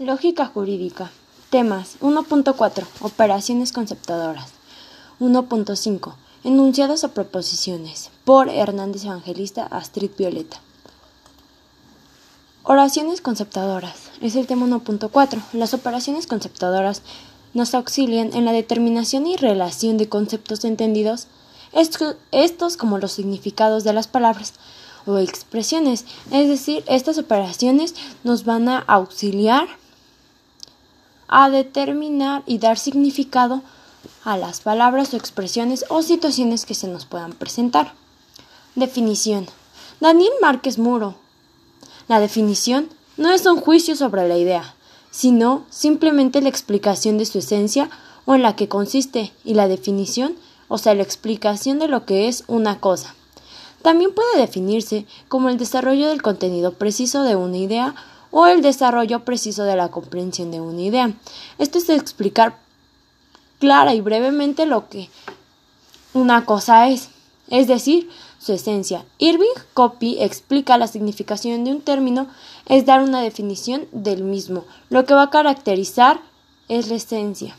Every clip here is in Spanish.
Lógica jurídica. Temas 1.4. Operaciones conceptadoras. 1.5. Enunciados o proposiciones. Por Hernández Evangelista Astrid Violeta. Oraciones conceptadoras. Es el tema 1.4. Las operaciones conceptadoras nos auxilian en la determinación y relación de conceptos entendidos, estos como los significados de las palabras o expresiones. Es decir, estas operaciones nos van a auxiliar a determinar y dar significado a las palabras o expresiones o situaciones que se nos puedan presentar. Definición. Daniel Márquez Muro. La definición no es un juicio sobre la idea, sino simplemente la explicación de su esencia o en la que consiste, y la definición, o sea, la explicación de lo que es una cosa. También puede definirse como el desarrollo del contenido preciso de una idea o el desarrollo preciso de la comprensión de una idea. Esto es explicar clara y brevemente lo que una cosa es, es decir, su esencia. Irving Copy explica la significación de un término es dar una definición del mismo. Lo que va a caracterizar es la esencia.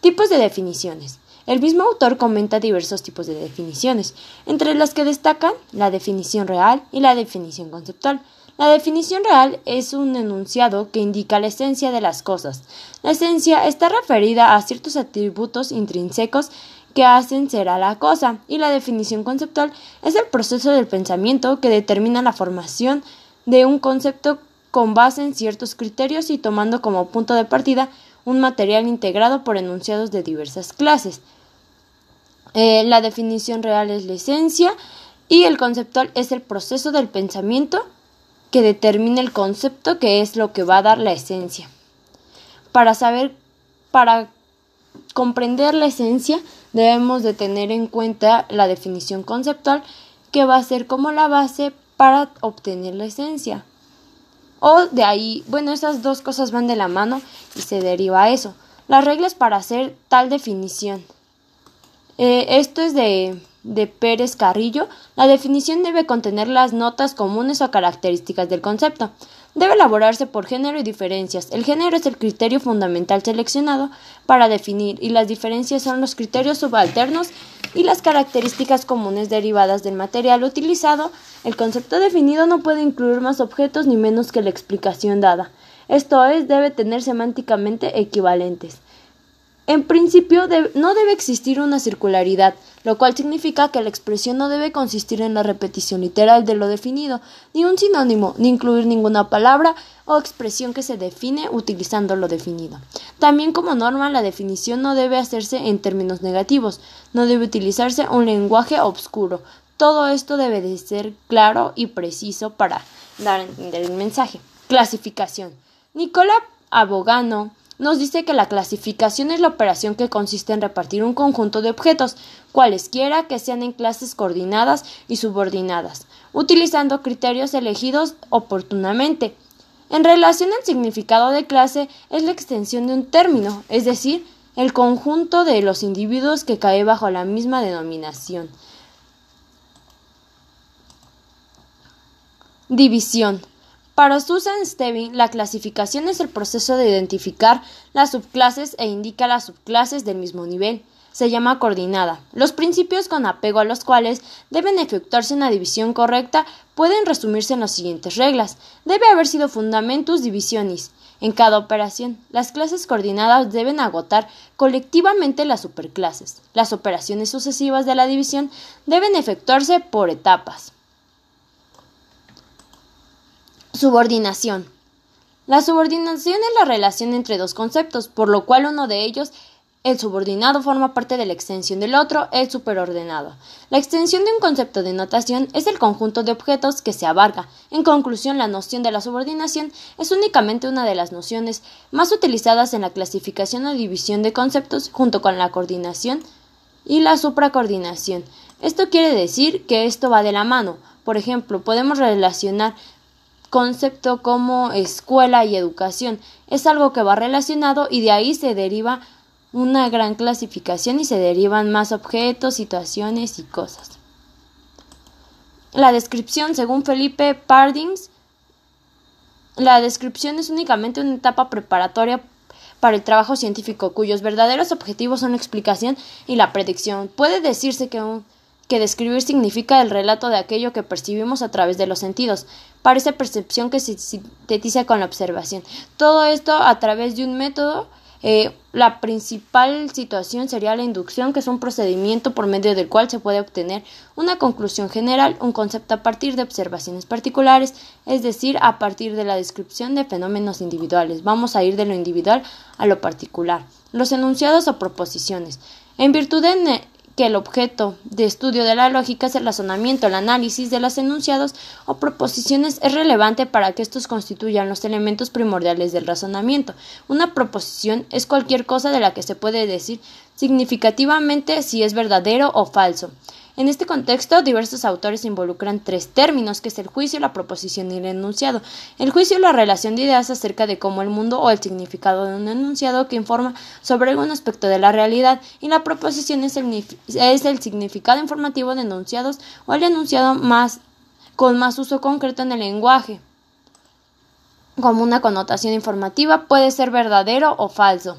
Tipos de definiciones. El mismo autor comenta diversos tipos de definiciones, entre las que destacan la definición real y la definición conceptual. La definición real es un enunciado que indica la esencia de las cosas. La esencia está referida a ciertos atributos intrínsecos que hacen ser a la cosa, y la definición conceptual es el proceso del pensamiento que determina la formación de un concepto con base en ciertos criterios y tomando como punto de partida un material integrado por enunciados de diversas clases. Eh, la definición real es la esencia y el conceptual es el proceso del pensamiento que determine el concepto que es lo que va a dar la esencia. Para saber, para comprender la esencia, debemos de tener en cuenta la definición conceptual que va a ser como la base para obtener la esencia. O de ahí, bueno, esas dos cosas van de la mano y se deriva eso. Las reglas para hacer tal definición. Eh, esto es de de Pérez Carrillo, la definición debe contener las notas comunes o características del concepto. Debe elaborarse por género y diferencias. El género es el criterio fundamental seleccionado para definir y las diferencias son los criterios subalternos y las características comunes derivadas del material utilizado. El concepto definido no puede incluir más objetos ni menos que la explicación dada. Esto es, debe tener semánticamente equivalentes. En principio no debe existir una circularidad, lo cual significa que la expresión no debe consistir en la repetición literal de lo definido, ni un sinónimo, ni incluir ninguna palabra o expresión que se define utilizando lo definido. También como norma la definición no debe hacerse en términos negativos, no debe utilizarse un lenguaje obscuro. Todo esto debe de ser claro y preciso para dar a entender el mensaje. Clasificación. Nicola Abogano nos dice que la clasificación es la operación que consiste en repartir un conjunto de objetos, cualesquiera que sean en clases coordinadas y subordinadas, utilizando criterios elegidos oportunamente. En relación al significado de clase es la extensión de un término, es decir, el conjunto de los individuos que cae bajo la misma denominación. División. Para Susan Stevin, la clasificación es el proceso de identificar las subclases e indica las subclases del mismo nivel. Se llama coordinada. Los principios con apego a los cuales deben efectuarse una división correcta pueden resumirse en las siguientes reglas. Debe haber sido fundamentus divisionis. En cada operación, las clases coordinadas deben agotar colectivamente las superclases. Las operaciones sucesivas de la división deben efectuarse por etapas. Subordinación. La subordinación es la relación entre dos conceptos, por lo cual uno de ellos, el subordinado, forma parte de la extensión del otro, el superordenado. La extensión de un concepto de notación es el conjunto de objetos que se abarca. En conclusión, la noción de la subordinación es únicamente una de las nociones más utilizadas en la clasificación o división de conceptos junto con la coordinación y la supracoordinación. Esto quiere decir que esto va de la mano. Por ejemplo, podemos relacionar concepto como escuela y educación. Es algo que va relacionado y de ahí se deriva una gran clasificación y se derivan más objetos, situaciones y cosas. La descripción, según Felipe Pardings, la descripción es únicamente una etapa preparatoria para el trabajo científico cuyos verdaderos objetivos son la explicación y la predicción. Puede decirse que, que describir significa el relato de aquello que percibimos a través de los sentidos, parece percepción que se sintetiza con la observación. Todo esto a través de un método eh, la principal situación sería la inducción, que es un procedimiento por medio del cual se puede obtener una conclusión general, un concepto a partir de observaciones particulares, es decir, a partir de la descripción de fenómenos individuales. Vamos a ir de lo individual a lo particular. Los enunciados o proposiciones. En virtud de que el objeto de estudio de la lógica es el razonamiento, el análisis de los enunciados o proposiciones es relevante para que estos constituyan los elementos primordiales del razonamiento. Una proposición es cualquier cosa de la que se puede decir significativamente si es verdadero o falso. En este contexto, diversos autores involucran tres términos, que es el juicio, la proposición y el enunciado. El juicio es la relación de ideas acerca de cómo el mundo o el significado de un enunciado que informa sobre algún aspecto de la realidad, y la proposición es el, significado informativo de enunciados o el enunciado más, con más uso concreto en el lenguaje. Como una connotación informativa puede ser verdadero o falso.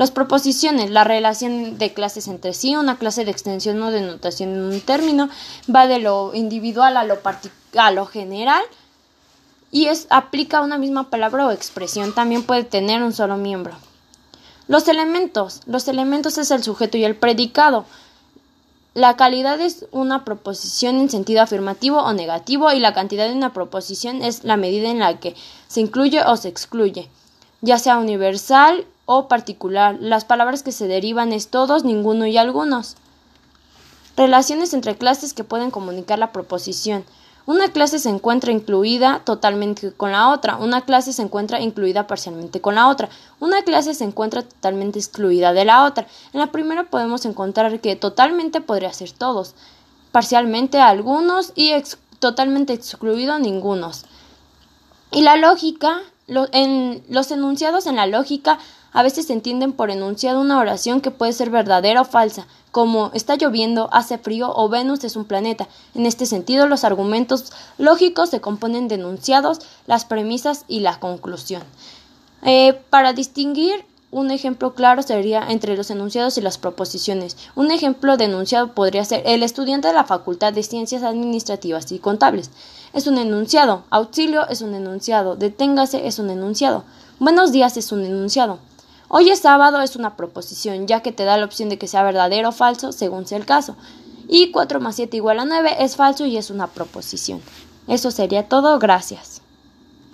Las proposiciones, la relación de clases entre sí, una clase de extensión o denotación en un término, va de lo individual a lo, a lo general y es, aplica una misma palabra o expresión. También puede tener un solo miembro. Los elementos. Los elementos es el sujeto y el predicado. La calidad es una proposición en sentido afirmativo o negativo y la cantidad de una proposición es la medida en la que se incluye o se excluye, ya sea universal o particular. Las palabras que se derivan es todos, ninguno y algunos. Relaciones entre clases que pueden comunicar la proposición. Una clase se encuentra incluida totalmente con la otra, una clase se encuentra incluida parcialmente con la otra, una clase se encuentra totalmente excluida de la otra. En la primera podemos encontrar que totalmente podría ser todos, parcialmente algunos y totalmente excluido ningunos. Y la lógica, en los enunciados en la lógica a veces se entienden por enunciado una oración que puede ser verdadera o falsa, como está lloviendo, hace frío o Venus es un planeta. En este sentido, los argumentos lógicos se componen de enunciados, las premisas y la conclusión. Eh, para distinguir un ejemplo claro sería entre los enunciados y las proposiciones. Un ejemplo de enunciado podría ser el estudiante de la Facultad de Ciencias Administrativas y Contables. Es un enunciado. Auxilio es un enunciado. Deténgase es un enunciado. Buenos días es un enunciado. Hoy es sábado es una proposición, ya que te da la opción de que sea verdadero o falso, según sea el caso. Y 4 más 7 igual a 9 es falso y es una proposición. Eso sería todo, gracias.